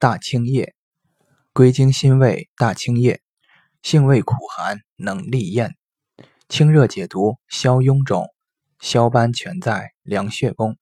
大青叶，归经辛味，大青叶，性味苦寒，能利咽，清热解毒，消痈肿，消斑全在凉血功。